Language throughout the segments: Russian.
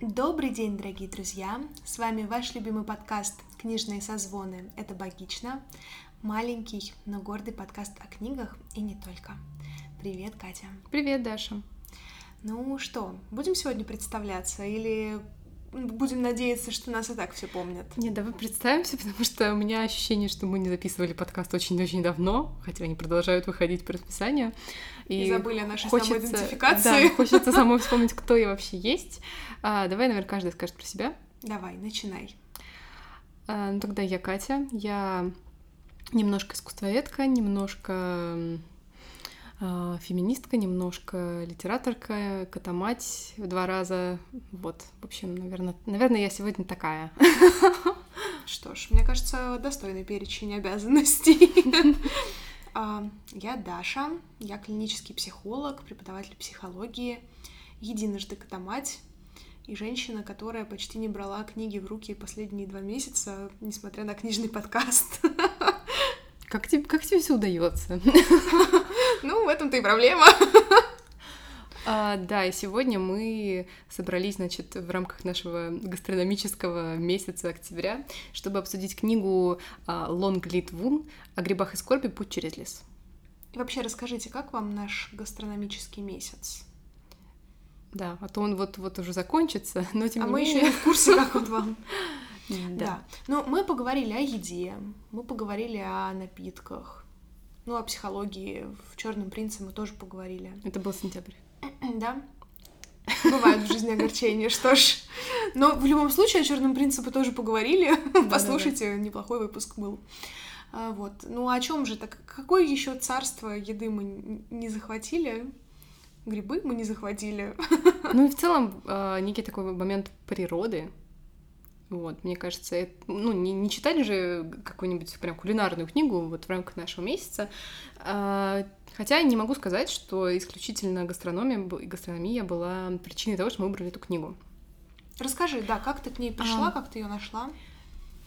Добрый день, дорогие друзья! С вами ваш любимый подкаст «Книжные созвоны». Это «Богично». Маленький, но гордый подкаст о книгах и не только. Привет, Катя! Привет, Даша! Ну что, будем сегодня представляться или будем надеяться, что нас и так все помнят. Не, давай представимся, потому что у меня ощущение, что мы не записывали подкаст очень-очень давно, хотя они продолжают выходить по расписанию. И, и забыли о нашей хочется, самоидентификации. Да, хочется самой вспомнить, кто я вообще есть. А, давай, наверное, каждый скажет про себя. Давай, начинай. А, ну, тогда я Катя. Я немножко искусствоведка, немножко феминистка, немножко литераторка, котомать в два раза. Вот, в общем, наверное, наверное, я сегодня такая. Что ж, мне кажется, достойный перечень обязанностей. А, я Даша, я клинический психолог, преподаватель психологии, единожды котомать и женщина, которая почти не брала книги в руки последние два месяца, несмотря на книжный подкаст. Как тебе, как тебе все удается? Ну, в этом-то и проблема. А, да, и сегодня мы собрались, значит, в рамках нашего гастрономического месяца октября, чтобы обсудить книгу Лонг Лит Вун о грибах и скорби «Путь через лес». И вообще расскажите, как вам наш гастрономический месяц? Да, а то он вот-вот уже закончится, но тем а не мы менее... еще не в курсе, как он вам. Да. да. Ну, мы поговорили о еде, мы поговорили о напитках, ну, о психологии. В Черном принце мы тоже поговорили. Это был сентябрь. Да. Бывают в жизни огорчения, что ж. Но в любом случае о Черном принце мы тоже поговорили. Послушайте, неплохой выпуск был. А, вот. Ну, о чем же так? Какое еще царство еды мы не захватили? Грибы мы не захватили. Ну и в целом а, некий такой момент природы, вот, мне кажется, это, ну, не, не читать же какую-нибудь прям кулинарную книгу вот в рамках нашего месяца. А, хотя не могу сказать, что исключительно гастрономия гастрономия была причиной того, что мы выбрали эту книгу. Расскажи, да, как ты к ней пришла, а, как ты ее нашла?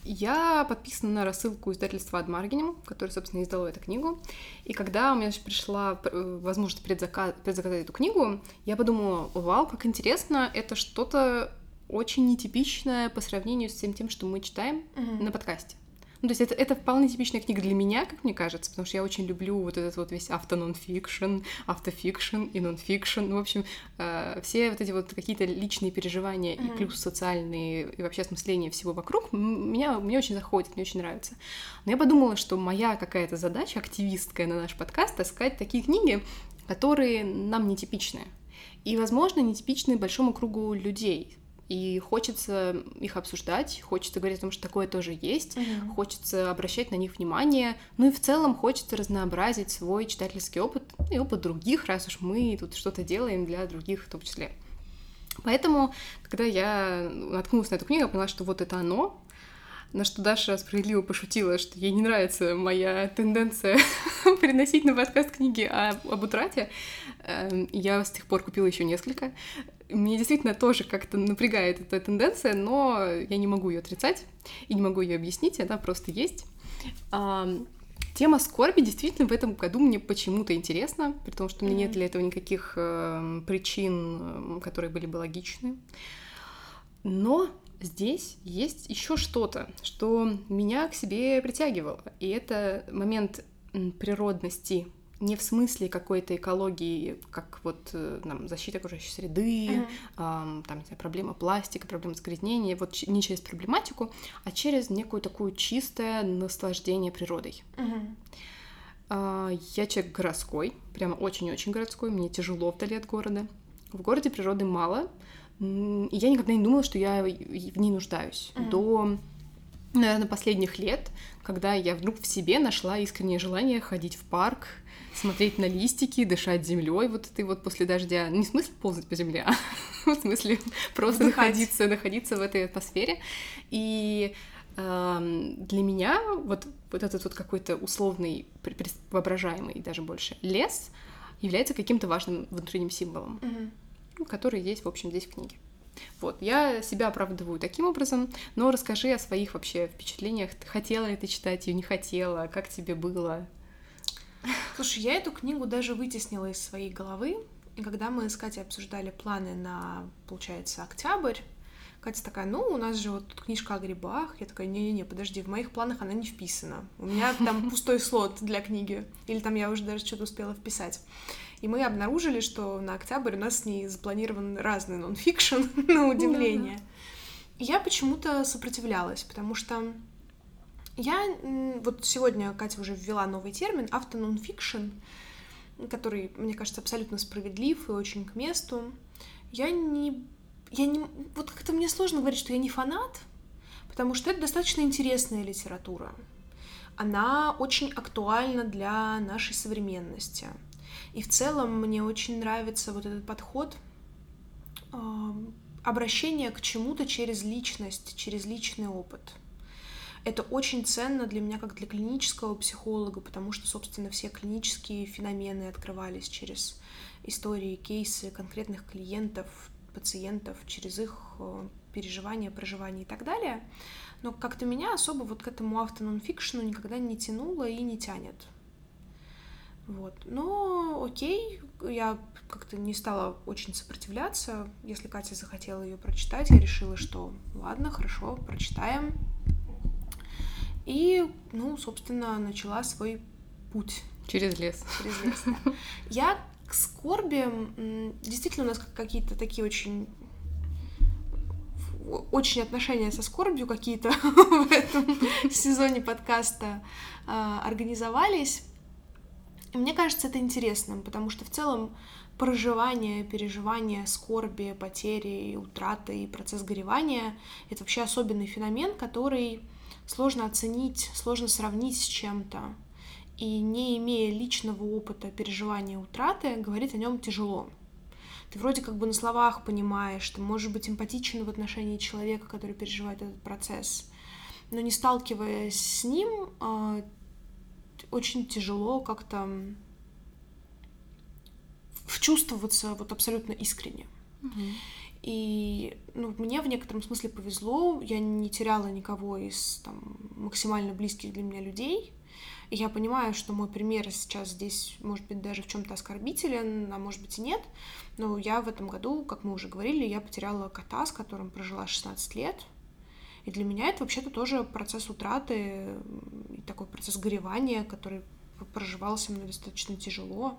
Я подписана на рассылку издательства Адмаргинем, которое, собственно, издало эту книгу. И когда у меня пришла э, возможность предзаказать, предзаказать эту книгу, я подумала, вау, как интересно, это что-то очень нетипичная по сравнению с тем, тем что мы читаем mm-hmm. на подкасте. Ну, то есть это, это вполне типичная книга для меня, как мне кажется, потому что я очень люблю вот этот вот весь авто-нон-фикшн, автофикшн и нон-фикшн. Ну, в общем, э, все вот эти вот какие-то личные переживания mm-hmm. и плюс социальные и вообще осмысление всего вокруг меня, мне очень заходит, мне очень нравится. Но я подумала, что моя какая-то задача, активистская на наш подкаст, искать такие книги, которые нам нетипичны. И, возможно, нетипичны большому кругу людей, и хочется их обсуждать, хочется говорить о том, что такое тоже есть, uh-huh. хочется обращать на них внимание, ну и в целом хочется разнообразить свой читательский опыт и опыт других, раз уж мы тут что-то делаем для других в том числе. Поэтому, когда я наткнулась на эту книгу, я поняла, что вот это оно, на что Даша справедливо пошутила, что ей не нравится моя тенденция приносить на подкаст книги об утрате. Эм, я с тех пор купила еще несколько. Мне действительно тоже как-то напрягает эта тенденция, но я не могу ее отрицать и не могу ее объяснить, она просто есть. Тема скорби действительно в этом году мне почему-то интересна, при том, что у меня нет для этого никаких э, причин, которые были бы логичны. Но здесь есть еще что-то, что меня к себе притягивало. И это момент природности не в смысле какой-то экологии, как вот э, там, защита окружающей среды, uh-huh. эм, там, не знаю, проблема пластика, проблема загрязнения, вот не через проблематику, а через некую такую чистое наслаждение природой. Uh-huh. Э, я человек городской, прямо очень-очень городской, мне тяжело вдали от города. В городе природы мало, и я никогда не думала, что я в ней нуждаюсь. Uh-huh. До наверное, последних лет, когда я вдруг в себе нашла искреннее желание ходить в парк, смотреть на листики, дышать землей вот этой вот после дождя. Не в смысле ползать по земле, а в смысле просто находиться, находиться в этой атмосфере. И э, для меня вот, вот этот вот какой-то условный, воображаемый даже больше лес является каким-то важным внутренним символом, mm-hmm. который есть, в общем, здесь в книге. Вот, я себя оправдываю таким образом, но расскажи о своих вообще впечатлениях. Хотела ли ты читать ее, не хотела, как тебе было? Слушай, я эту книгу даже вытеснила из своей головы, и когда мы с Катей обсуждали планы на, получается, октябрь, Катя такая, ну, у нас же вот тут книжка о грибах. Я такая, не-не-не, подожди, в моих планах она не вписана. У меня там пустой слот для книги. Или там я уже даже что-то успела вписать. И мы обнаружили, что на октябрь у нас с ней запланирован разный нонфикшн, на удивление. И я почему-то сопротивлялась, потому что я... Вот сегодня Катя уже ввела новый термин автононфикшн, который, мне кажется, абсолютно справедлив и очень к месту. Я не... Я не... Вот как-то мне сложно говорить, что я не фанат, потому что это достаточно интересная литература. Она очень актуальна для нашей современности. И в целом мне очень нравится вот этот подход обращения к чему-то через личность, через личный опыт. Это очень ценно для меня как для клинического психолога, потому что, собственно, все клинические феномены открывались через истории, кейсы конкретных клиентов, пациентов, через их э, переживания, проживания и так далее. Но как-то меня особо вот к этому автононфикшену никогда не тянуло и не тянет. Вот. Но окей, я как-то не стала очень сопротивляться. Если Катя захотела ее прочитать, я решила, что ладно, хорошо, прочитаем. И, ну, собственно, начала свой путь. Через лес. Через лес, да. Я к скорби... Действительно, у нас какие-то такие очень очень отношения со скорбью какие-то в этом сезоне подкаста а, организовались. И мне кажется это интересным, потому что в целом проживание, переживание скорби, потери, утраты и процесс горевания — это вообще особенный феномен, который сложно оценить, сложно сравнить с чем-то. И не имея личного опыта переживания утраты, говорить о нем тяжело. Ты вроде как бы на словах понимаешь, ты можешь быть эмпатичен в отношении человека, который переживает этот процесс, но не сталкиваясь с ним, а, очень тяжело как-то вчувствоваться вот абсолютно искренне. Угу. И ну, мне в некотором смысле повезло, я не теряла никого из там, максимально близких для меня людей. И я понимаю, что мой пример сейчас здесь может быть даже в чем-то оскорбителен, а может быть и нет. Но я в этом году, как мы уже говорили, я потеряла кота, с которым прожила 16 лет. И для меня это вообще-то тоже процесс утраты, такой процесс горевания, который проживался мной достаточно тяжело.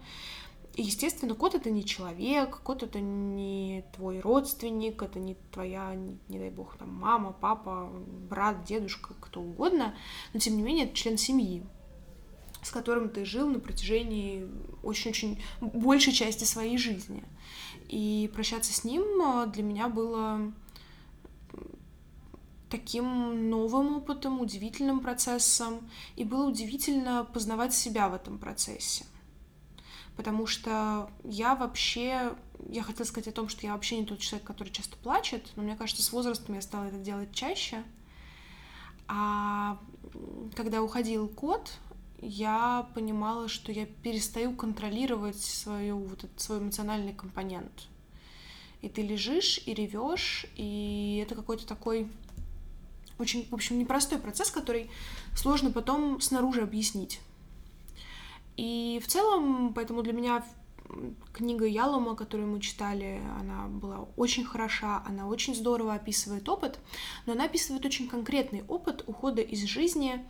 И, естественно, кот это не человек, кот это не твой родственник, это не твоя, не, не дай бог, там мама, папа, брат, дедушка, кто угодно, но тем не менее это член семьи, с которым ты жил на протяжении очень-очень большей части своей жизни. И прощаться с ним а, для меня было таким новым опытом, удивительным процессом, и было удивительно познавать себя в этом процессе. Потому что я вообще, я хотела сказать о том, что я вообще не тот человек, который часто плачет, но мне кажется, с возрастом я стала это делать чаще. А когда уходил кот, я понимала, что я перестаю контролировать свою, вот этот свой эмоциональный компонент. И ты лежишь и ревешь, и это какой-то такой очень, в общем, непростой процесс, который сложно потом снаружи объяснить. И в целом, поэтому для меня книга Ялома, которую мы читали, она была очень хороша, она очень здорово описывает опыт, но она описывает очень конкретный опыт ухода из жизни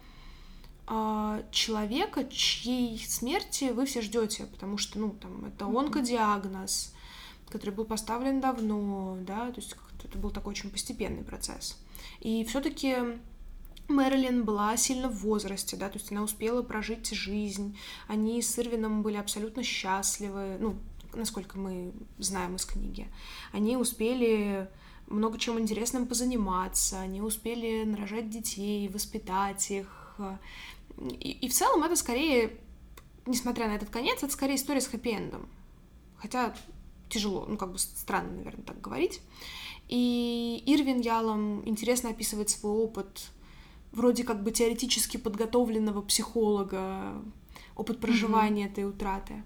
э, человека, чьей смерти вы все ждете, потому что, ну, там, это онкодиагноз, который был поставлен давно, да, то есть это был такой очень постепенный процесс. И все-таки Мэрилин была сильно в возрасте, да, то есть она успела прожить жизнь. Они с Ирвином были абсолютно счастливы, ну, насколько мы знаем из книги. Они успели много чем интересным позаниматься, они успели нарожать детей, воспитать их. И, и в целом это скорее, несмотря на этот конец, это скорее история с хэппи-эндом. Хотя тяжело, ну как бы странно, наверное, так говорить. И Ирвин Ялом интересно описывает свой опыт вроде как бы теоретически подготовленного психолога, опыт проживания mm-hmm. этой утраты.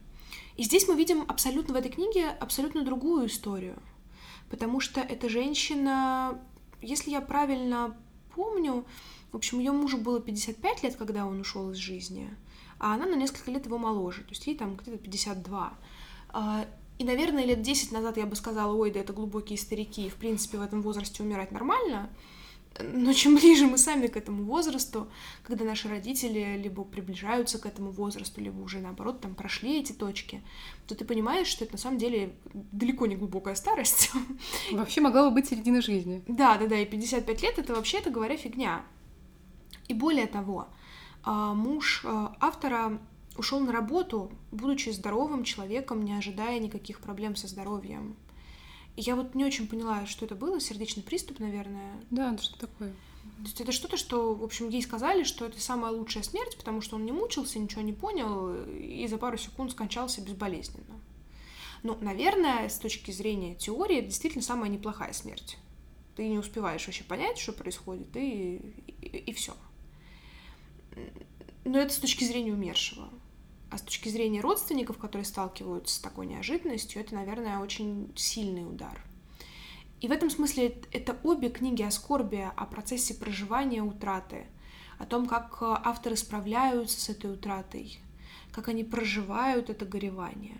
И здесь мы видим абсолютно в этой книге абсолютно другую историю, потому что эта женщина, если я правильно помню, в общем, ее мужу было 55 лет, когда он ушел из жизни, а она на несколько лет его моложе, то есть ей там где-то 52. И, наверное, лет 10 назад я бы сказала, ой, да это глубокие старики, и, в принципе, в этом возрасте умирать нормально. Но чем ближе мы сами к этому возрасту, когда наши родители либо приближаются к этому возрасту, либо уже наоборот там прошли эти точки, то ты понимаешь, что это на самом деле далеко не глубокая старость. Вообще могла бы быть середина жизни. Да, да, да, и 55 лет это вообще-то говоря фигня. И более того, а, муж а, автора ушел на работу, будучи здоровым человеком, не ожидая никаких проблем со здоровьем. И я вот не очень поняла, что это было, сердечный приступ, наверное. Да, это что такое? То есть это что-то, что, в общем, ей сказали, что это самая лучшая смерть, потому что он не мучился, ничего не понял и за пару секунд скончался безболезненно. Ну, наверное, с точки зрения теории, это действительно самая неплохая смерть. Ты не успеваешь вообще понять, что происходит, и, и, и все. Но это с точки зрения умершего. С точки зрения родственников, которые сталкиваются с такой неожиданностью, это, наверное, очень сильный удар. И в этом смысле это обе книги о скорби, о процессе проживания утраты, о том, как авторы справляются с этой утратой, как они проживают это горевание.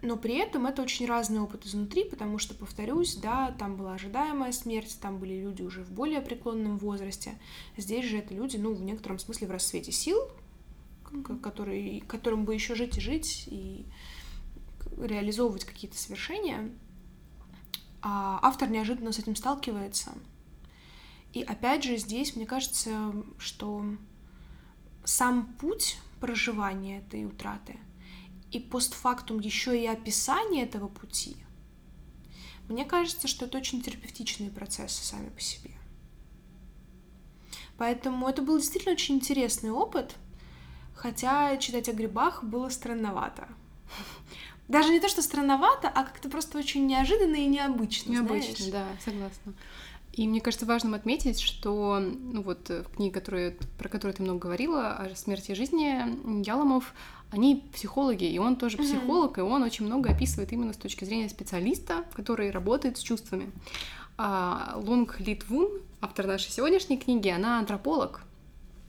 Но при этом это очень разный опыт изнутри, потому что, повторюсь, да, там была ожидаемая смерть, там были люди уже в более преклонном возрасте. Здесь же это люди, ну, в некотором смысле в расцвете сил, который, которым бы еще жить и жить, и реализовывать какие-то свершения. А автор неожиданно с этим сталкивается. И опять же здесь, мне кажется, что сам путь проживания этой утраты и постфактум еще и описание этого пути, мне кажется, что это очень терапевтичные процессы сами по себе. Поэтому это был действительно очень интересный опыт — Хотя читать о грибах было странновато. Даже не то, что странновато, а как-то просто очень неожиданно и необычно. Необычно, знаешь? да, согласна. И мне кажется важным отметить, что ну вот в книге, которую, про которую ты много говорила, о смерти и жизни Яломов, они психологи, и он тоже психолог, mm-hmm. и он очень много описывает именно с точки зрения специалиста, который работает с чувствами. А Лонг Литвун, автор нашей сегодняшней книги, она антрополог,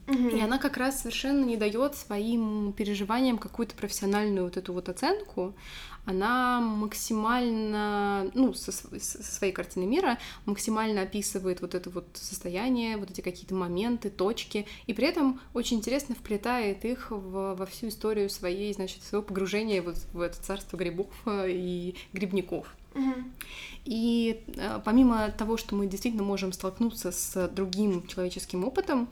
Угу. И она как раз совершенно не дает своим переживаниям какую-то профессиональную вот эту вот оценку. Она максимально, ну, со, со своей картины мира, максимально описывает вот это вот состояние, вот эти какие-то моменты, точки, и при этом очень интересно вплетает их в, во всю историю своей, значит, своего погружения вот в это царство грибов э, и грибников. Угу. И э, помимо того, что мы действительно можем столкнуться с другим человеческим опытом,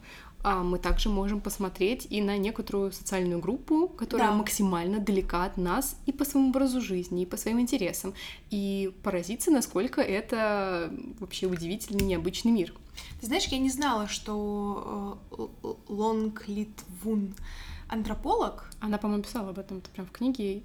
а мы также можем посмотреть и на некоторую социальную группу, которая да. максимально далека от нас и по своему образу жизни, и по своим интересам, и поразиться, насколько это вообще удивительный, необычный мир. Ты знаешь, я не знала, что э, Лонг Литвун антрополог. Она, по-моему, писала об этом прям в книге.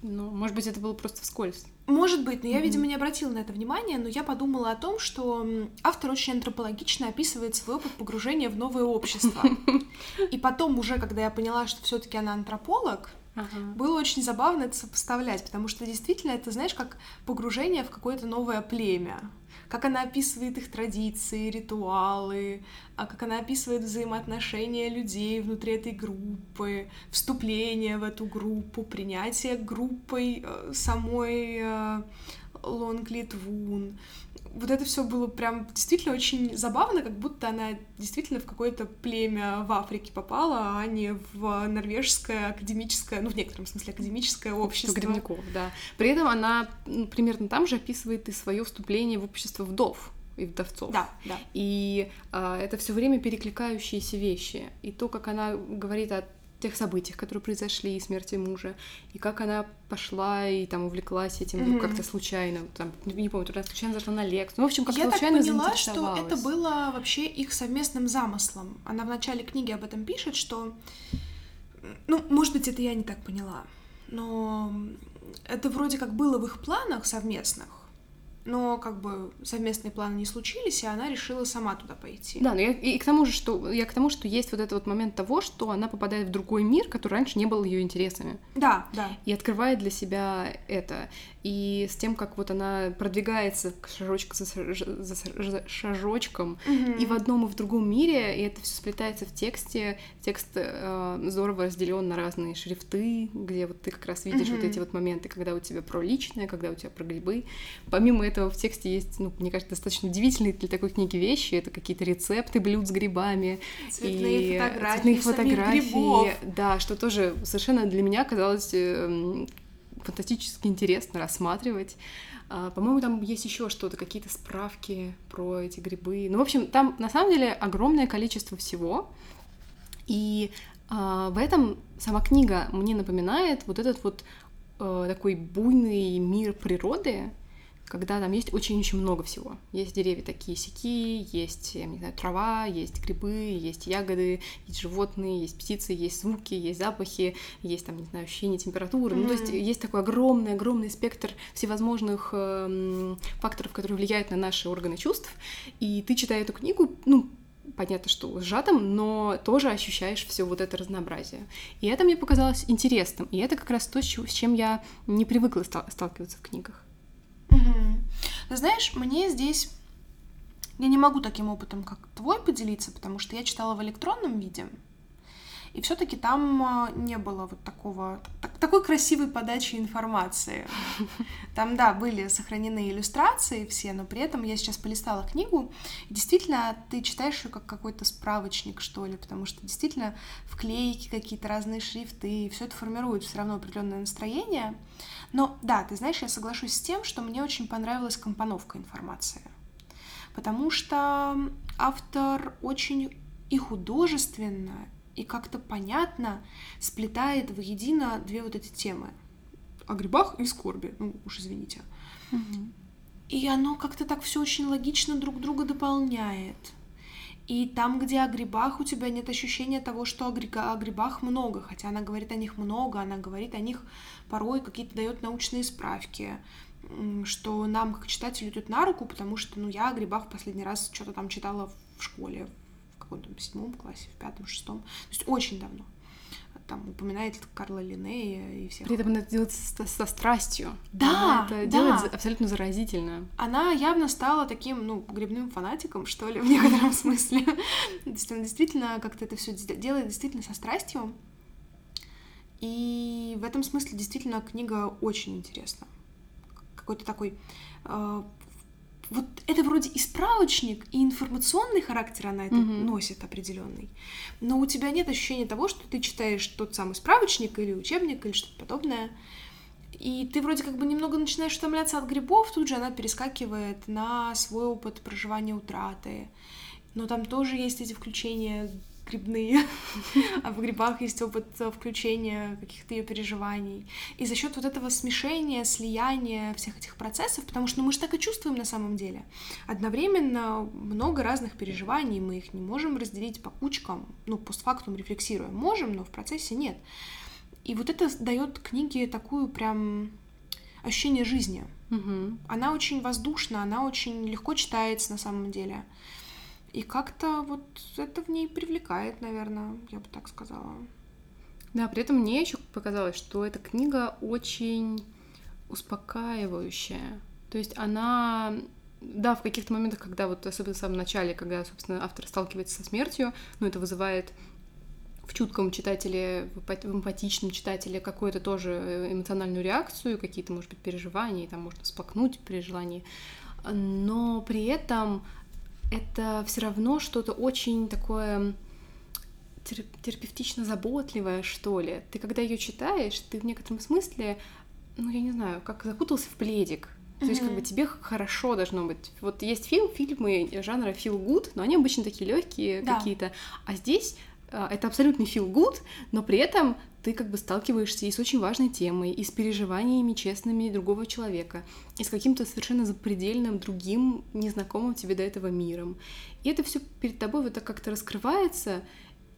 Ну, может быть, это было просто вскользь. Может быть, но я, mm-hmm. видимо, не обратила на это внимания, но я подумала о том, что автор очень антропологично описывает свой опыт погружения в новое общество. И потом уже, когда я поняла, что все-таки она антрополог, Ага. Было очень забавно это сопоставлять, потому что действительно это, знаешь, как погружение в какое-то новое племя как она описывает их традиции, ритуалы, а как она описывает взаимоотношения людей внутри этой группы, вступление в эту группу, принятие группой э, самой э, Лонглит Вун вот это все было прям действительно очень забавно, как будто она действительно в какое-то племя в Африке попала, а не в норвежское академическое, ну, в некотором смысле, академическое общество. Грибников, да. При этом она ну, примерно там же описывает и свое вступление в общество вдов и вдовцов. Да, да. И а, это все время перекликающиеся вещи. И то, как она говорит о тех событиях, которые произошли, и смерти мужа, и как она пошла и там увлеклась этим mm-hmm. как-то случайно, там, не помню, туда случайно зашла на лекцию, ну, в общем, как-то Я случайно так поняла, что это было вообще их совместным замыслом. Она в начале книги об этом пишет, что, ну, может быть, это я не так поняла, но это вроде как было в их планах совместных, но как бы совместные планы не случились, и она решила сама туда пойти. Да, но я и к тому же, что я к тому, что есть вот этот вот момент того, что она попадает в другой мир, который раньше не был ее интересами. Да, да. И открывает для себя это. И с тем, как вот она продвигается шажочек за, за, за шажочком, Мгм. и в одном, и в другом мире, и это все сплетается в тексте. Текст э, здорово разделен на разные шрифты, где вот ты как раз видишь вот Мгм. эти вот моменты, когда у тебя про личное, когда у тебя про грибы. Помимо этого в тексте есть, ну, мне кажется, достаточно удивительные для такой книги вещи. Это какие-то рецепты блюд с грибами, Цветные и фотографии, цветные фотографии, грибов. да, что тоже совершенно для меня казалось эм, фантастически интересно рассматривать. А, По-моему, там есть еще что-то, какие-то справки про эти грибы. Ну, в общем, там на самом деле огромное количество всего. И а, в этом сама книга мне напоминает вот этот вот э, такой буйный мир природы, когда там есть очень-очень много всего. Есть деревья такие сяки, есть, я не знаю, трава, есть грибы, есть ягоды, есть животные, есть птицы, есть звуки, есть запахи, есть там, не знаю, ощущение температуры. Ну, то есть есть такой огромный-огромный спектр всевозможных эм, факторов, которые влияют на наши органы чувств. И ты, читая эту книгу, ну, понятно, что сжатым, но тоже ощущаешь все вот это разнообразие. И это мне показалось интересным. И это как раз то, с чем я не привыкла ста- сталкиваться в книгах. Ты знаешь, мне здесь... Я не могу таким опытом, как твой, поделиться, потому что я читала в электронном виде. И все-таки там а, не было вот такого, так- такой красивой подачи информации. Там, да, были сохранены иллюстрации все, но при этом я сейчас полистала книгу, и действительно ты читаешь ее как какой-то справочник, что ли, потому что действительно вклейки, какие-то разные шрифты, и все это формирует все равно определенное настроение. Но да, ты знаешь, я соглашусь с тем, что мне очень понравилась компоновка информации. Потому что автор очень и художественно, и как-то понятно сплетает воедино две вот эти темы. О грибах и скорби. Ну, уж извините. И оно как-то так все очень логично друг друга дополняет. И там, где о грибах, у тебя нет ощущения того, что о, грига- о грибах много, хотя она говорит о них много, она говорит о них порой какие-то дает научные справки, что нам, как читателю, идет на руку, потому что, ну, я о грибах в последний раз что-то там читала в школе, каком-то седьмом классе, в пятом, шестом, то есть очень давно. Там упоминает Карла Линнея и всех При этом она это делает со, со страстью. Да, Она это да. делает абсолютно заразительно. она явно стала таким, ну, грибным фанатиком, что ли, в некотором смысле. То есть она действительно как-то это все делает действительно со страстью. И в этом смысле действительно книга очень интересна. Какой-то такой... э, вот это вроде и справочник, и информационный характер она это Мгм. носит определенный. Но у тебя нет ощущения того, что ты читаешь тот самый справочник или учебник или что-то подобное. И ты вроде как бы немного начинаешь утомляться от грибов, тут же она перескакивает на свой опыт проживания утраты. Но там тоже есть эти включения грибные, а в грибах есть опыт э, включения каких-то ее переживаний. И за счет вот этого смешения, слияния всех этих процессов, потому что ну, мы же так и чувствуем на самом деле. Одновременно много разных переживаний, мы их не можем разделить по кучкам, ну, постфактум рефлексируем. Можем, но в процессе нет. И вот это дает книге такую прям ощущение жизни. Мгм. Она очень воздушна, она очень легко читается на самом деле. И как-то вот это в ней привлекает, наверное, я бы так сказала. Да, при этом мне еще показалось, что эта книга очень успокаивающая. То есть она, да, в каких-то моментах, когда вот, особенно в самом начале, когда, собственно, автор сталкивается со смертью, ну, это вызывает в чутком читателе, в эмпат- в эмпатичном читателе какую-то тоже э, эмоциональную реакцию, какие-то, может быть, переживания, там можно всплакнуть при желании. Но при этом это все равно что-то очень такое тер- терапевтично заботливое, что ли. Ты когда ее читаешь, ты в некотором смысле, ну, я не знаю, как закутался в пледик. То есть, как бы тебе хорошо должно быть. Вот есть фильм, фильмы жанра feel good, но они обычно такие легкие Да. какие-то. А здесь а, это абсолютный feel good, но при этом ты как бы сталкиваешься и с очень важной темой, и с переживаниями честными другого человека, и с каким-то совершенно запредельным другим, незнакомым тебе до этого миром. И это все перед тобой вот так как-то раскрывается,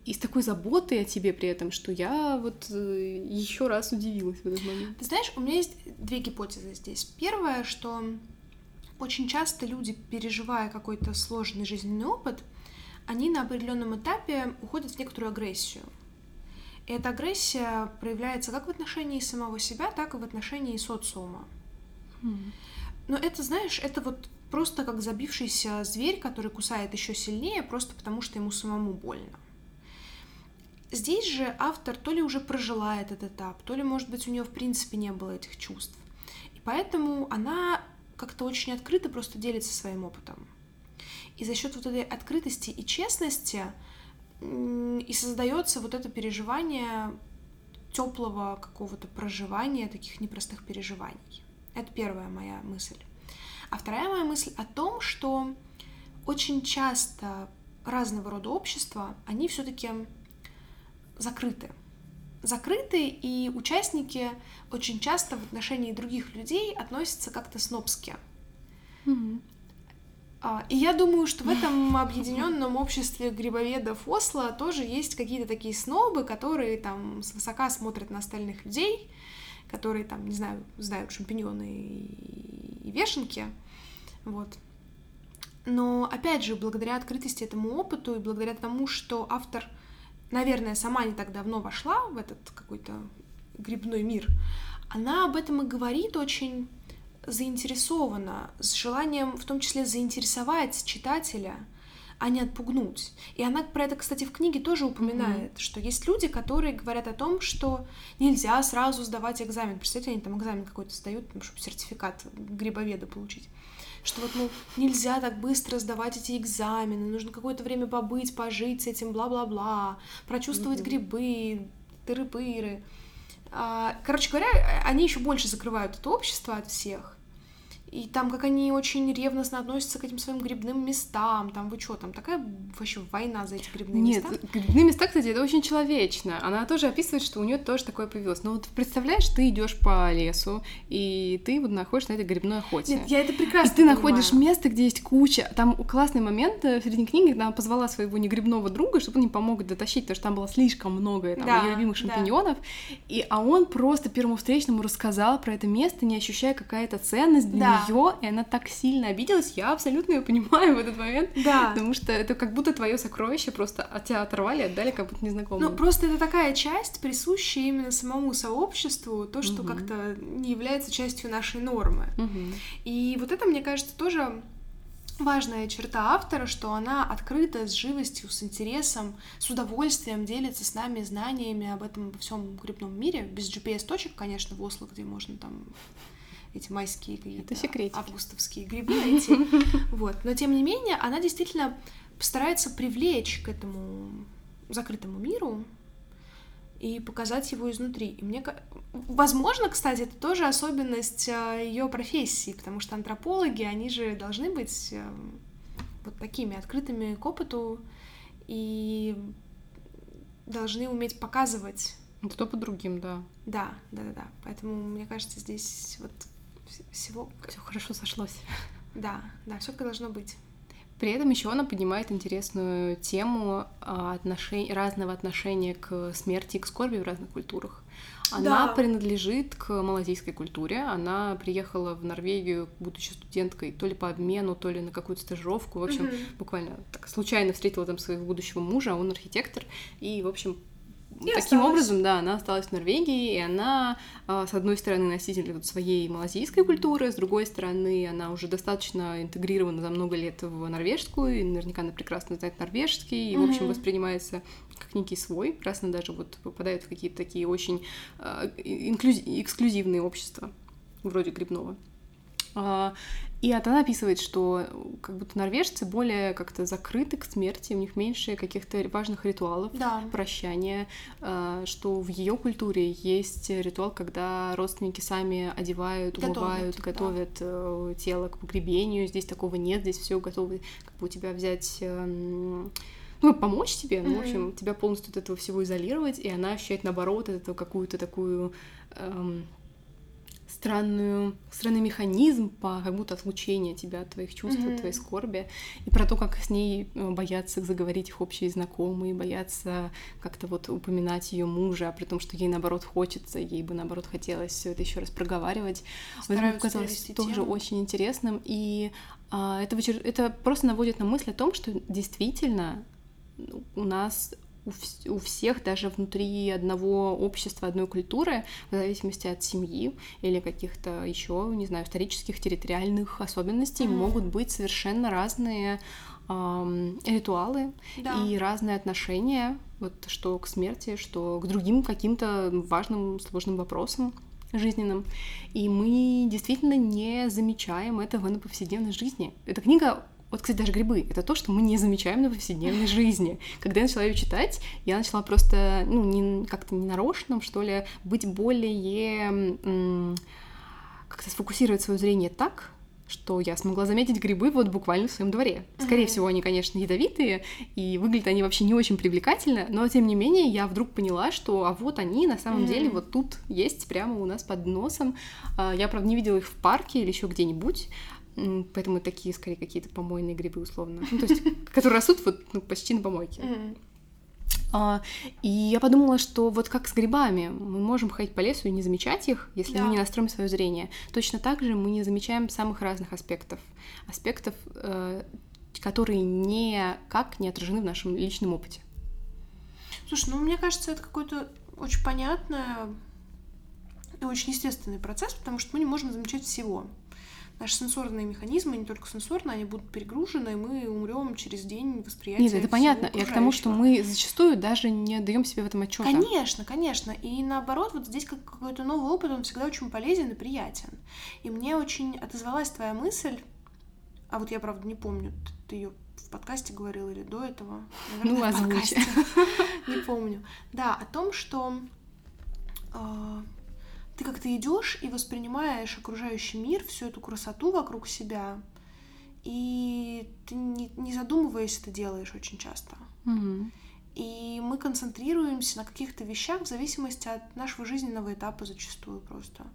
и с такой заботой о тебе при этом, что я вот еще раз удивилась в этот момент. Ты знаешь, у меня есть две гипотезы здесь. Первое, что очень часто люди, переживая какой-то сложный жизненный опыт, они на определенном этапе уходят в некоторую агрессию. И эта агрессия проявляется как в отношении самого себя, так и в отношении социума. Mm. Но это, знаешь, это вот просто как забившийся зверь, который кусает еще сильнее, просто потому что ему самому больно. Здесь же автор то ли уже прожила этот этап, то ли, может быть, у нее в принципе не было этих чувств. И поэтому она как-то очень открыто просто делится своим опытом. И за счет вот этой открытости и честности и создается вот это переживание теплого какого-то проживания таких непростых переживаний. Это первая моя мысль. А вторая моя мысль о том, что очень часто разного рода общества, они все-таки закрыты. Закрыты, и участники очень часто в отношении других людей относятся как-то снобски. Mm-hmm. И я думаю, что в этом объединенном обществе грибоведов Осло тоже есть какие-то такие снобы, которые там свысока смотрят на остальных людей, которые там, не знаю, знают шампиньоны и вешенки. Вот. Но, опять же, благодаря открытости этому опыту и благодаря тому, что автор наверное, сама не так давно вошла в этот какой-то грибной мир, она об этом и говорит очень заинтересованно, с желанием в том числе заинтересовать читателя, а не отпугнуть. И она про это, кстати, в книге тоже упоминает, mm-hmm. что есть люди, которые говорят о том, что нельзя сразу сдавать экзамен. Представьте, они там экзамен какой-то сдают, чтобы сертификат грибоведа получить что вот, ну, нельзя так быстро сдавать эти экзамены, нужно какое-то время побыть, пожить с этим, бла-бла-бла, прочувствовать mm-hmm. грибы, тыры-пыры. А, короче говоря, они еще больше закрывают это общество от всех. И там, как они очень ревностно относятся к этим своим грибным местам. Там вы что, там такая вообще война за эти грибные Нет, места? Нет, грибные места, кстати, это очень человечно. Она тоже описывает, что у нее тоже такое появилось. Но вот представляешь, ты идешь по лесу, и ты вот находишься на этой грибной охоте. Нет, я это прекрасно И ты понимаю. находишь место, где есть куча. Там классный момент э, в середине книги, она позвала своего негрибного друга, чтобы он ей помог дотащить, потому что там было слишком много там, да, ее любимых шампиньонов. Да. И, а он просто первому встречному рассказал про это место, не ощущая какая-то ценность для да. Нее, и она так сильно обиделась, я абсолютно ее понимаю в этот момент. Да. Потому что это как будто твое сокровище просто от тебя оторвали, отдали как будто незнакомому. Ну, просто это такая часть, присущая именно самому сообществу, то, что угу. как-то не является частью нашей нормы. Угу. И вот это, мне кажется, тоже важная черта автора, что она открыта, с живостью, с интересом, с удовольствием делится с нами знаниями об этом во всем грибном мире, без GPS-точек, конечно, в Осло, где можно там эти майские какие-то августовские грибы найти. Вот. Но тем не менее, она действительно старается привлечь к этому закрытому миру и показать его изнутри. И мне, возможно, кстати, это тоже особенность а, ее профессии, потому что антропологи, они же должны быть э, вот такими открытыми к опыту и должны уметь показывать. То по другим, да. Да, да, да, да. Поэтому мне кажется, здесь вот всего... Все хорошо сошлось. Да, да, все как должно быть. При этом еще она поднимает интересную тему а, отношений, разного отношения к смерти и к скорби в разных культурах. Она да. принадлежит к малазийской культуре. Она приехала в Норвегию, будучи студенткой, то ли по обмену, то ли на какую-то стажировку. В общем, угу. буквально так случайно встретила там своего будущего мужа, а он архитектор. И, в общем, и Таким осталась. образом, да, она осталась в Норвегии, и она, а, с одной стороны, носитель вот своей малазийской культуры, с другой стороны, она уже достаточно интегрирована за много лет в норвежскую, и наверняка она прекрасно знает норвежский, и, mm-hmm. в общем, воспринимается как некий свой, раз она даже вот попадает в какие-то такие очень э, инклюз... эксклюзивные общества, вроде грибного. А, и она описывает, что как будто норвежцы более как-то закрыты к смерти, у них меньше каких-то важных ритуалов да. прощания, а, что в ее культуре есть ритуал, когда родственники сами одевают, умывают, готовят, готовят да. тело к погребению. Здесь такого нет, здесь все готовы как бы у тебя взять эм, ну, помочь тебе, mm-hmm. ну, в общем, тебя полностью от этого всего изолировать, и она ощущает, наоборот, от этого какую-то такую эм, странную, странный механизм по как будто отлучения тебя от твоих чувств, Мгм. от твоей скорби, и про то, как с ней э, боятся заговорить их общие знакомые, боятся как-то вот упоминать ее мужа, а при том, что ей наоборот хочется, ей бы наоборот хотелось все это еще раз проговаривать. Вот это Стараются показалось тоже тему. очень интересным, и а, это, вычер- это просто наводит на мысль о том, что действительно у нас у, вс- у всех даже внутри одного общества, одной культуры, в зависимости от семьи или каких-то еще, не знаю, исторических, территориальных особенностей, Мгм. могут быть совершенно разные ритуалы Да. и разные отношения, вот что к смерти, что к другим каким-то важным, сложным вопросам жизненным. И мы действительно не замечаем этого на повседневной жизни. Эта книга вот, кстати, даже грибы — это то, что мы не замечаем на повседневной жизни. Когда я начала ее читать, я начала просто, ну, не, как-то ненарочно, что ли, быть более... как-то сфокусировать свое зрение так, что я смогла заметить грибы вот буквально в своем дворе. Скорее Мгм. всего, они, конечно, ядовитые, и выглядят они вообще не очень привлекательно, но тем не менее я вдруг поняла, что а вот они на самом Мгм. деле вот тут есть прямо у нас под носом. А, Я, правда, не видела их в парке или еще где-нибудь, поэтому такие, скорее, какие-то помойные грибы, условно. Ну, то есть, которые растут вот ну, почти на помойке. А, И я подумала, что вот как с грибами, мы можем ходить по лесу и не замечать их, если Да. мы не настроим свое зрение. Точно так же мы не замечаем самых разных аспектов. Аспектов, э, которые никак не отражены в нашем личном опыте. Слушай, ну мне кажется, это какое-то очень понятное и очень естественный процесс, потому что мы не можем замечать всего. Наши сенсорные механизмы, не только сенсорные, они будут перегружены, и мы умрем через день восприятия. Нет, это понятно. Я к тому, что мы зачастую даже не даем себе в этом отчета. Конечно, конечно. И наоборот, вот здесь как какой-то новый опыт, он всегда очень полезен и приятен. И мне очень отозвалась твоя мысль, а вот я, правда, не помню, ты ее в подкасте говорила или до этого. Ну, Наверное, в озвучь. подкасте. Не помню. Да, о том, что а, ты как-то идешь и воспринимаешь окружающий мир, всю эту красоту вокруг себя, и ты не, не задумываясь это делаешь очень часто. Мгм. И мы концентрируемся на каких-то вещах в зависимости от нашего жизненного этапа зачастую просто.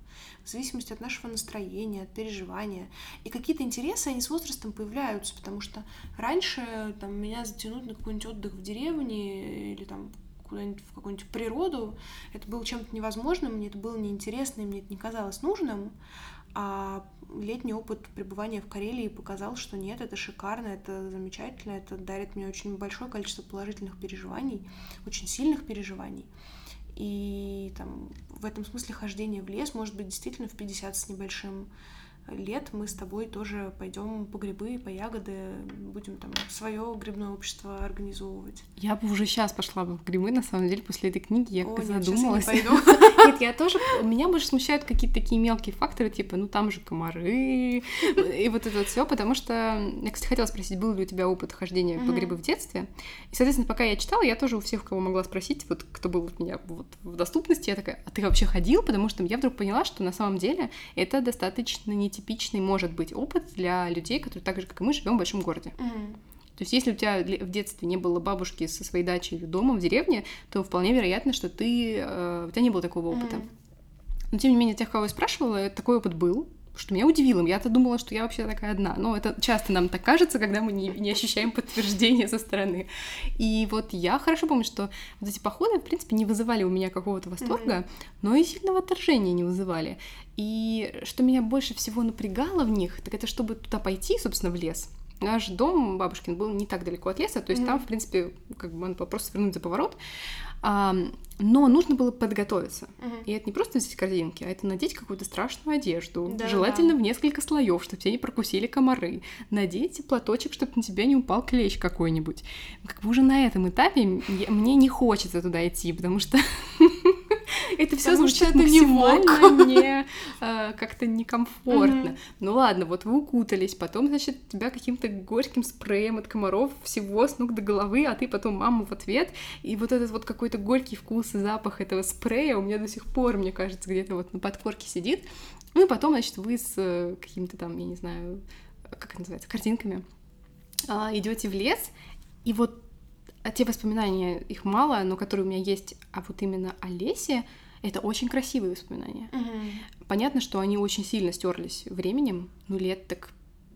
В зависимости от нашего настроения, от переживания. И какие-то интересы, они с возрастом появляются, потому что раньше там, меня затянуть на какой-нибудь отдых в деревне или там куда-нибудь в какую-нибудь природу, это было чем-то невозможным, мне это было неинтересно, и мне это не казалось нужным. А летний опыт пребывания в Карелии показал, что нет, это шикарно, это замечательно, это дарит мне очень большое количество положительных переживаний, очень сильных переживаний. И там в этом смысле хождение в лес может быть действительно в 50 с небольшим лет мы с тобой тоже пойдем по грибы, по ягоды, будем там свое грибное общество организовывать. Я бы уже сейчас пошла бы в грибы, на самом деле, после этой книги я О, как нет, щас я не задумалась. пойду. Нет, я тоже... Меня больше смущают какие-то такие мелкие факторы, типа, ну там же комары, и вот это вот все, потому что... Я, кстати, хотела спросить, был ли у тебя опыт хождения по грибы в детстве? И, соответственно, пока я читала, я тоже у всех, кого могла спросить, вот кто был у меня вот в доступности, я такая, а ты вообще ходил? Потому что я вдруг поняла, что на самом деле это достаточно нетипичный, может быть, опыт для людей, которые так же, как и мы, живем в большом городе. Мгм. То есть, если у тебя в детстве не было бабушки со своей дачей или дома в деревне, то вполне вероятно, что ты, э, у тебя не было такого опыта. Мгм. Но тем не менее, тех, кого я спрашивала, такой опыт был, что меня удивило. Я-то думала, что я вообще такая одна. Но это часто нам так кажется, когда мы не, не ощущаем подтверждения со стороны. И вот я хорошо помню, что вот эти походы, в принципе, не вызывали у меня какого-то восторга, но и сильного отторжения не вызывали. И что меня больше всего напрягало в них, так это чтобы туда пойти, собственно, в лес. Наш дом бабушкин был не так далеко от леса, то есть Мгм. там, в принципе, как бы надо было просто свернуть за поворот. А, но нужно было подготовиться. Мгм. И это не просто взять корзинки, а это надеть какую-то страшную одежду. Да-да-да. желательно в несколько слоев, чтобы тебя не прокусили комары. Надеть платочек, чтобы на тебя не упал клещ какой-нибудь. Как бы уже на этом этапе мне не хочется туда идти, потому что это все звучит не максимально мне э, как-то некомфортно. Ну ладно, вот вы укутались, потом, значит, тебя каким-то горьким спреем от комаров всего с ног до головы, а ты потом маму в ответ. И вот этот вот какой-то горький вкус и запах этого спрея у меня до сих пор, мне кажется, где-то вот на подкорке сидит. Ну и потом, значит, вы с э, какими-то там, я не знаю, как это называется, картинками идете в лес, и вот а те воспоминания, их мало, но которые у меня есть, а вот именно о лесе, это очень красивые воспоминания. Мгм. понятно, что они очень сильно стерлись временем, ну лет так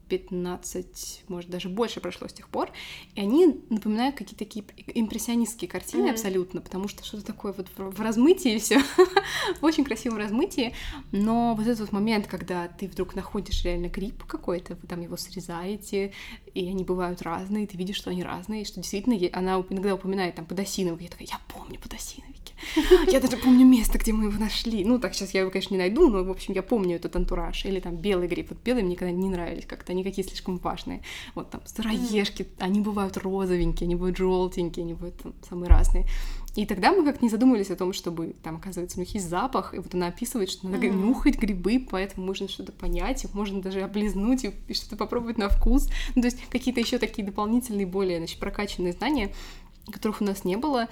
15, может, даже больше прошло с тех пор, и они напоминают какие-то такие импрессионистские картины mm-hmm. абсолютно, потому что что-то такое вот в, в размытии все, в очень красивом размытии, но вот этот вот момент, когда ты вдруг находишь реально гриб какой-то, вы там его срезаете, и они бывают разные, ты видишь, что они разные, что действительно она иногда упоминает там подосиновик, я такая, я помню подосиновики, я даже помню место, где мы его нашли. Ну, так сейчас я его, конечно, не найду, но, в общем, я помню этот антураж. Или там белый гриб. Вот белые мне никогда не нравились как-то, они какие слишком важные. Вот там сыроежки, они бывают розовенькие, они бывают желтенькие, они бывают там самые разные. И тогда мы как не задумывались о том, чтобы там, оказывается, у них есть запах, и вот она описывает, что надо mm-hmm. нюхать грибы, поэтому можно что-то понять, их можно даже облизнуть и, и что-то попробовать на вкус. Ну, то есть какие-то еще такие дополнительные, более, значит, прокачанные знания, которых у нас не было,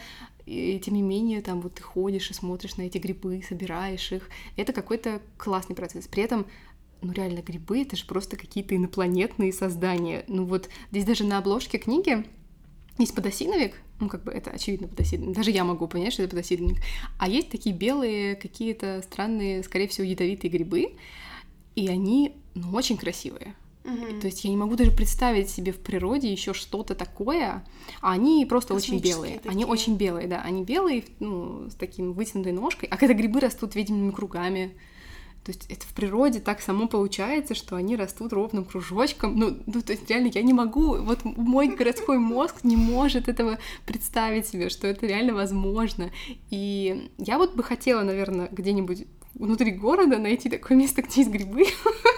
и тем не менее, там вот ты ходишь и смотришь на эти грибы, собираешь их. Это какой-то классный процесс. При этом ну реально грибы это же просто какие-то инопланетные создания. Ну вот здесь даже на обложке книги есть подосиновик, ну как бы это очевидно подосиновик, даже я могу понять, что это подосиновик, а есть такие белые какие-то странные, скорее всего, ядовитые грибы, и они, ну, очень красивые. Угу. То есть я не могу даже представить себе в природе еще что-то такое. А они просто очень белые. Такие. Они очень белые, да. Они белые, ну, с таким вытянутой ножкой. А когда грибы растут видимыми кругами, то есть это в природе так само получается, что они растут ровным кружочком. Ну, ну, то есть реально я не могу, вот мой городской мозг не может этого представить себе, что это реально возможно. И я вот бы хотела, наверное, где-нибудь внутри города найти такое место, где есть грибы,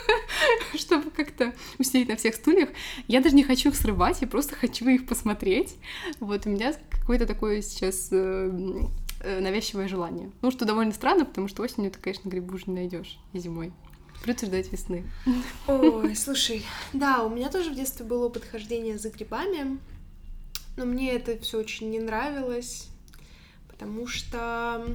чтобы как-то усидеть на всех стульях. Я даже не хочу их срывать, я просто хочу их посмотреть. Вот у меня какое-то такое сейчас э, навязчивое желание. Ну, что довольно странно, потому что осенью ты, конечно, грибы уже не найдешь и зимой. Придется ждать весны. Ой, слушай, да, у меня тоже в детстве было опыт хождения за грибами, но мне это все очень не нравилось, потому что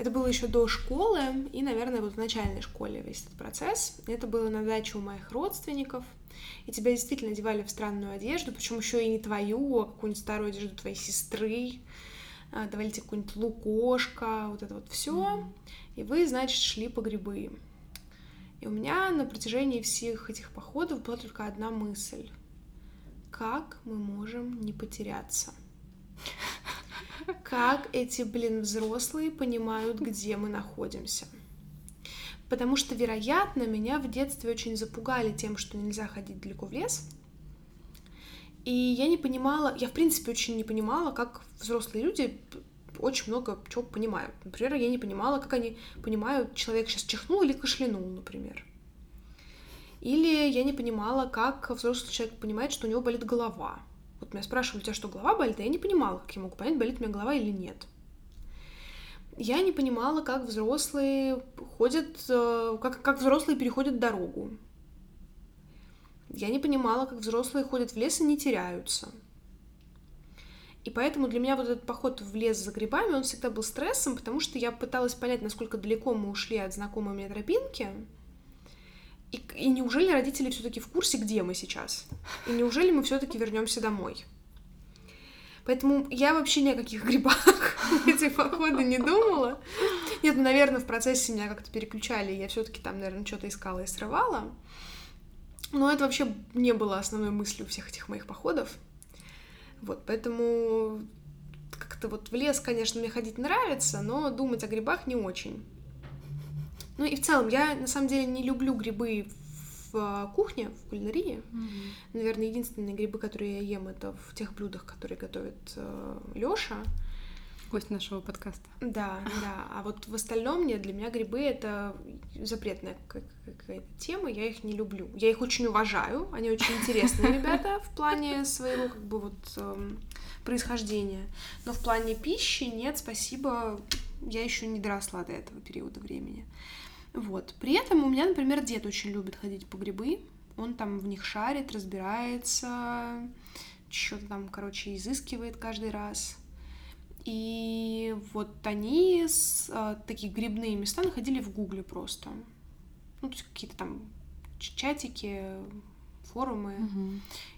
это было еще до школы, и, наверное, вот в начальной школе весь этот процесс. Это было на даче у моих родственников, и тебя действительно одевали в странную одежду, причем еще и не твою, а какую-нибудь старую одежду твоей сестры. А, давали тебе какую-нибудь лукошко, вот это вот все. И вы, значит, шли по грибы. И у меня на протяжении всех этих походов была только одна мысль. Как мы можем не потеряться? Как эти, блин, взрослые понимают, где мы находимся. Потому что, вероятно, меня в детстве очень запугали тем, что нельзя ходить далеко в лес. И я не понимала, я в принципе очень не понимала, как взрослые люди очень много чего понимают. Например, я не понимала, как они понимают, человек сейчас чихнул или кашлянул, например. Или я не понимала, как взрослый человек понимает, что у него болит голова. Вот меня спрашивали, у тебя что, голова болит? А я не понимала, как я могу понять, болит у меня голова или нет. Я не понимала, как взрослые ходят, э, как, как взрослые переходят дорогу. Я не понимала, как взрослые ходят в лес и не теряются. И поэтому для меня вот этот поход в лес за грибами, он всегда был стрессом, потому что я пыталась понять, насколько далеко мы ушли от знакомой мне тропинки, и, и неужели родители все-таки в курсе, где мы сейчас? И неужели мы все-таки вернемся домой? Поэтому я вообще ни о каких грибах эти походы не думала. Нет, ну, наверное, в процессе меня как-то переключали, я все-таки там, наверное, что-то искала и срывала. Но это вообще не было основной мыслью всех этих моих походов. Вот, поэтому как-то вот в лес, конечно, мне ходить нравится, но думать о грибах не очень. Ну и в целом, я на самом деле не люблю грибы в а, кухне, в кулинарии. Mm-hmm. Наверное, единственные грибы, которые я ем, это в тех блюдах, которые готовит э, Лёша. Гость нашего подкаста. Да, да. А вот в остальном нет, для меня грибы это запретная какая-то тема, я их не люблю. Я их очень уважаю, они очень интересные ребята в плане своего как бы вот эм, происхождения. Но в плане пищи нет, спасибо, я еще не доросла до этого периода времени. Вот. При этом у меня, например, дед очень любит ходить по грибы. Он там в них шарит, разбирается, что-то там, короче, изыскивает каждый раз. И вот они с, а, такие грибные места находили в Гугле просто. Ну, то есть какие-то там чатики, форумы. Угу.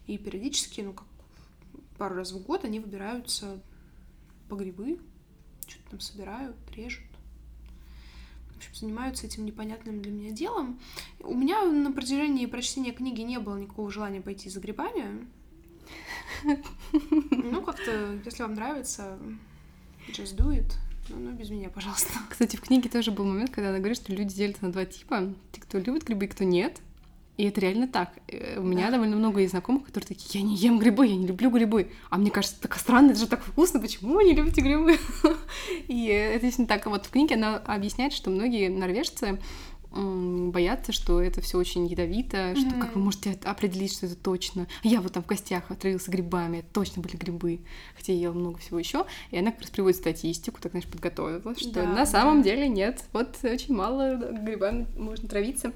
И периодически, ну, как пару раз в год они выбираются по грибы, что-то там собирают, режут общем, занимаются этим непонятным для меня делом. У меня на протяжении прочтения книги не было никакого желания пойти за грибами. Ну, как-то, если вам нравится, just do it. Ну, ну, без меня, пожалуйста. Кстати, в книге тоже был момент, когда она говорит, что люди делятся на два типа. Те, кто любит грибы, и кто нет. И это реально так. Э, у меня да. довольно много есть знакомых, которые такие, я не ем грибы, я не люблю грибы. А мне кажется, так странно, это же так вкусно, почему вы не любите грибы? И это действительно так. Вот в книге она объясняет, что многие норвежцы боятся, что это все очень ядовито, mm-hmm. что как вы можете определить, что это точно. Я вот там в гостях отравился грибами, это точно были грибы, хотя я ела много всего еще. И она как раз приводит статистику, так знаешь, подготовилась, что да, на самом да. деле нет, вот очень мало грибами можно травиться.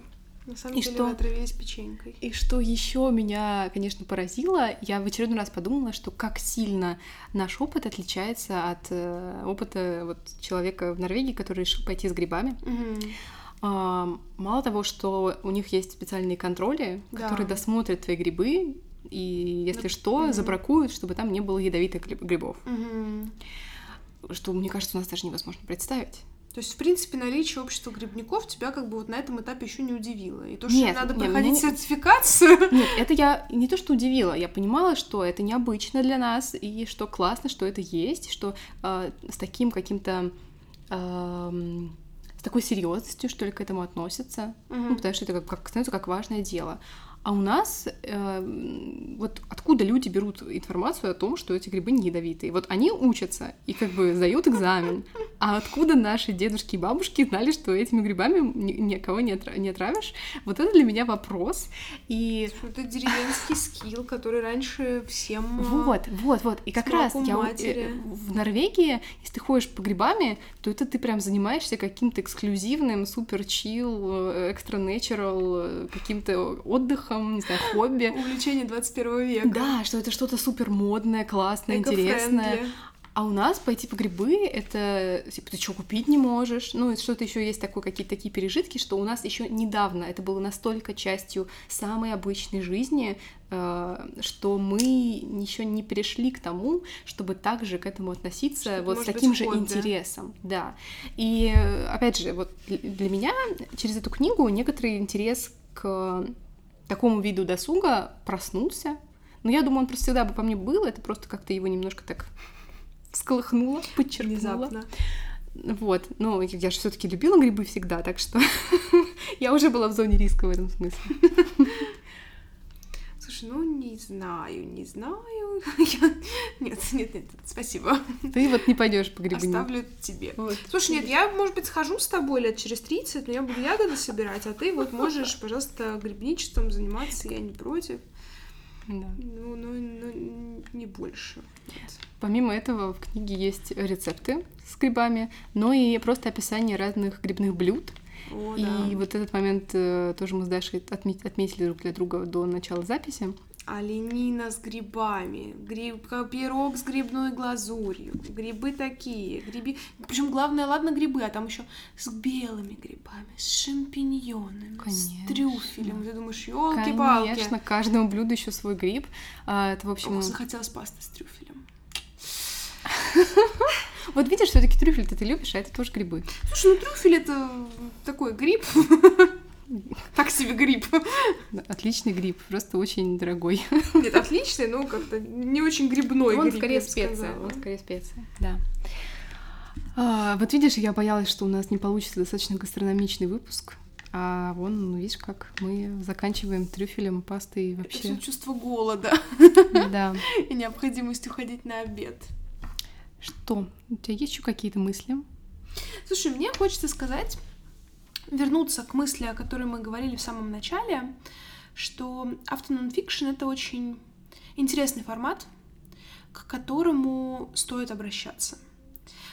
На самом и деле что... вы отравились печенькой. И что еще меня, конечно, поразило, я в очередной раз подумала, что как сильно наш опыт отличается от э, опыта вот человека в Норвегии, который решил пойти с грибами. Mm-hmm. А, мало того, что у них есть специальные контроли, да. которые досмотрят твои грибы, и если ну, что, mm-hmm. забракуют, чтобы там не было ядовитых грибов. Mm-hmm. Что, мне кажется, у нас даже невозможно представить. То есть, в принципе, наличие общества грибников тебя как бы вот на этом этапе еще не удивило. И то, что нет, надо нет, проходить меня... сертификацию. Нет, это я не то, что удивило, я понимала, что это необычно для нас, и что классно, что это есть, что э, с таким каким-то э, с такой серьезностью, что ли, к этому относятся. Угу. Ну, потому что это как, как становится как важное дело. А у нас э, вот откуда люди берут информацию о том, что эти грибы не ядовитые? Вот они учатся и как бы сдают экзамен. А откуда наши дедушки и бабушки знали, что этими грибами никого не, отра- не отравишь? Вот это для меня вопрос. И... Это деревенский скилл, который раньше всем... Э, вот, вот, вот. И как раз я матери. в Норвегии, если ты ходишь по грибами, то это ты прям занимаешься каким-то эксклюзивным, супер чил, экстра natural, каким-то отдыхом, не знаю, хобби. Увлечение 21 века. Да, что это что-то супер модное, классное, интересное. А у нас пойти по грибы это типа ты что купить не можешь. Ну и что-то еще есть такое, какие-то такие пережитки, что у нас еще недавно это было настолько частью самой обычной жизни, э, что мы еще не перешли к тому, чтобы также к этому относиться что вот с таким же ход, интересом, да. И опять же, вот для меня через эту книгу некоторый интерес к такому виду досуга проснулся. Но я думаю, он просто всегда бы по мне был, это просто как-то его немножко так всколыхнуло, подчеркнуло. Внезапно. Вот, ну, я же все таки любила грибы всегда, так что я уже была в зоне риска в этом смысле. Слушай, ну не знаю, не знаю. Нет, нет, нет, спасибо. Ты вот не пойдешь по грибы. Оставлю тебе. Вот. Слушай, нет, я, может быть, схожу с тобой лет через 30, но я буду ягоды собирать, а ты вот можешь, пожалуйста, грибничеством заниматься, я не против. Да. Ну, ну, ну, не больше. Нет. Помимо этого в книге есть рецепты с грибами, но и просто описание разных грибных блюд. О, и да. вот этот момент э, тоже мы с Дашей отметили друг для друга до начала записи. Оленина с грибами, гриб, пирог с грибной глазурью, грибы такие, гриби. Причем главное, ладно, грибы, а там еще с белыми грибами, с шампиньонами, Конечно. с трюфелем. Ты думаешь, елки-палки. Конечно, каждому блюду еще свой гриб. А, это, в общем... Ох, захотелось пасты с трюфелем. Вот видишь, все-таки трюфель ты любишь, а это тоже грибы. Слушай, ну трюфель это такой гриб. Так себе гриб. Отличный гриб, просто очень дорогой. Нет, отличный, но как-то не очень грибной он гриб. скорее специя, он скорее специя, да. А, вот видишь, я боялась, что у нас не получится достаточно гастрономичный выпуск. А вон, ну, видишь, как мы заканчиваем трюфелем, пастой вообще. Это чувство голода. Да. И необходимость уходить на обед. Что? У тебя есть еще какие-то мысли? Слушай, мне хочется сказать, вернуться к мысли, о которой мы говорили в самом начале, что автононфикшн — это очень интересный формат, к которому стоит обращаться.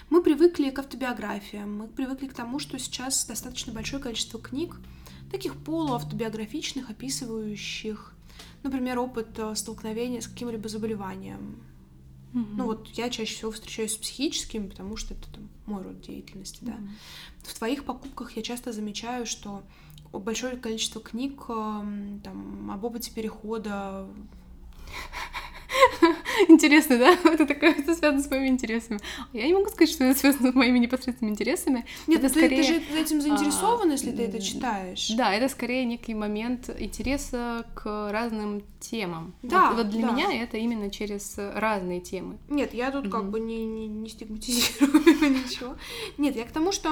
Мы привыкли к автобиографиям, мы привыкли к тому, что сейчас достаточно большое количество книг, таких полуавтобиографичных, описывающих, например, опыт э, столкновения с каким-либо заболеванием, Mm-hmm. Ну вот я чаще всего встречаюсь с психическими, потому что это там, мой род деятельности, да. Mm-hmm. В твоих покупках я часто замечаю, что большое количество книг эм, там, об опыте перехода Интересно, да? Это такое, это связано с моими интересами. Я не могу сказать, что это связано с моими непосредственными интересами. Нет, это ты, скорее... ты же этим заинтересован, а, если ты это читаешь. Да, это скорее некий момент интереса к разным темам. Да, вот, вот для да. меня это именно через разные темы. Нет, я тут как Мгм. бы не, не, не стигматизирую ничего. Нет, я к тому, что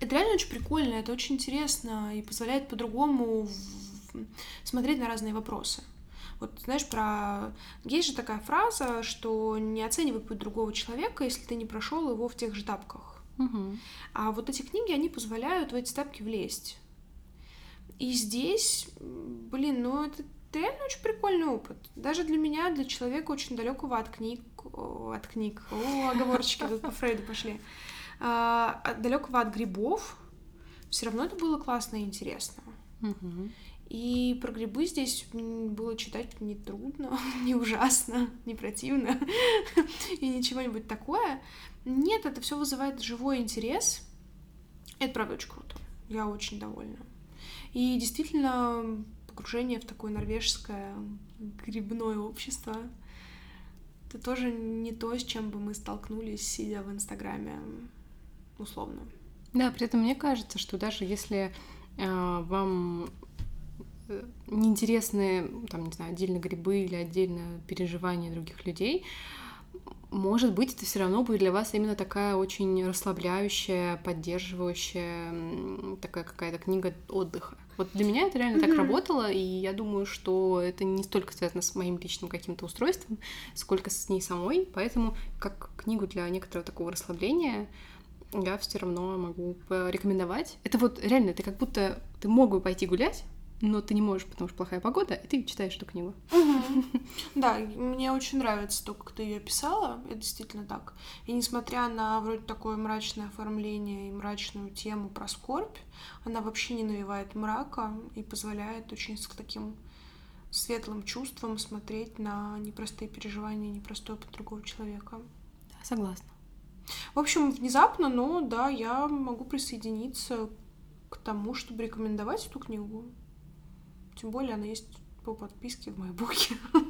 это реально очень прикольно, это очень интересно и позволяет по-другому смотреть на разные вопросы. Вот знаешь, про... Есть же такая фраза, что не оценивай путь другого человека, если ты не прошел его в тех же тапках. Мгм. А вот эти книги, они позволяют в эти тапки влезть. И здесь, блин, ну это реально очень прикольный опыт. Даже для меня, для человека очень далекого от книг, от книг, о, оговорочки тут по Фрейду пошли, а, далекого от грибов, все равно это было классно и интересно. Мгм. И про грибы здесь было читать не трудно, не ужасно, не противно и ничего-нибудь такое. Нет, это все вызывает живой интерес. Это правда очень круто. Я очень довольна. И действительно, погружение в такое норвежское грибное общество это тоже не то, с чем бы мы столкнулись, сидя в Инстаграме, условно. Да, при этом мне кажется, что даже если э, вам э, неинтересны, там, не знаю, отдельно грибы или отдельно переживания других людей, может быть, это все равно будет для вас именно такая очень расслабляющая, поддерживающая, такая какая-то книга отдыха. Вот для меня это реально так Мгм. работало, и я думаю, что это не столько связано с моим личным каким-то устройством, сколько с ней самой. Поэтому как книгу для некоторого такого расслабления я все равно могу порекомендовать. Это вот реально, ты как будто ты мог бы пойти гулять, но ты не можешь, потому что плохая погода, и ты читаешь эту книгу. Да, мне очень нравится то, как ты ее писала, это действительно так. И несмотря на вроде такое мрачное оформление и мрачную тему про скорбь, она вообще не навевает мрака и позволяет очень с таким светлым чувством смотреть на непростые переживания, непростой опыт другого человека. Да, согласна. В общем, внезапно, но да, я могу присоединиться к тому, чтобы рекомендовать эту книгу. Тем более она есть по подписке в моей буке.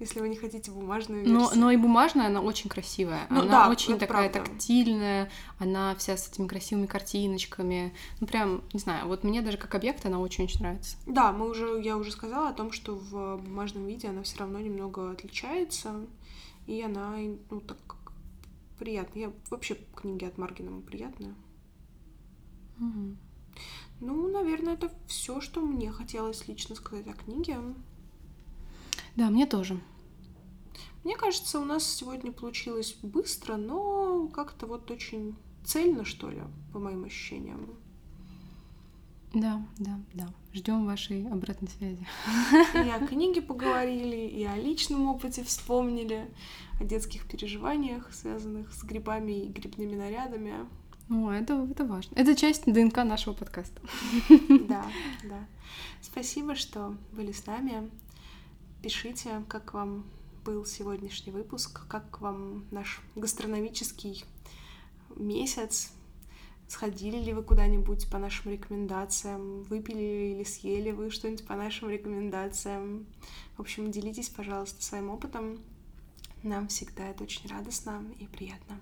Если вы не хотите бумажную версию. Но, но и бумажная, она очень красивая. Ну она да, очень такая правда. тактильная, она вся с этими красивыми картиночками. Ну, прям, не знаю, вот мне даже как объект она очень-очень нравится. Да, мы уже, я уже сказала о том, что в бумажном виде она все равно немного отличается, и она, ну, так приятная. Я вообще книги от Маргина приятные. Ну, наверное, это все, что мне хотелось лично сказать о книге. Да, мне тоже. Мне кажется, у нас сегодня получилось быстро, но как-то вот очень цельно, что ли, по моим ощущениям. Да, да, да. Ждем вашей обратной связи. И о книге поговорили, и о личном опыте вспомнили, о детских переживаниях, связанных с грибами и грибными нарядами. О, это, это важно. Это часть ДНК нашего подкаста. Да, да. Спасибо, что были с нами. Пишите, как вам был сегодняшний выпуск, как вам наш гастрономический месяц. Сходили ли вы куда-нибудь по нашим рекомендациям? Выпили или съели вы что-нибудь по нашим рекомендациям? В общем, делитесь, пожалуйста, своим опытом. Нам всегда это очень радостно и приятно.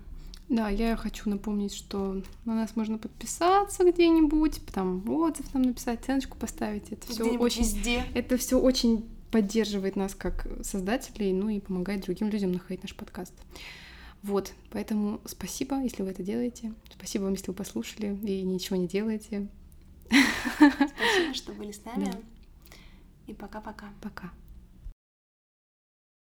Да, я хочу напомнить, что на нас можно подписаться где-нибудь, там отзыв нам написать, оценочку поставить. Это все очень, везде. это все очень поддерживает нас как создателей, ну и помогает другим людям находить наш подкаст. Вот, поэтому спасибо, если вы это делаете. Спасибо вам, если вы послушали и ничего не делаете. Спасибо, что были с нами. Да. И пока-пока. Пока.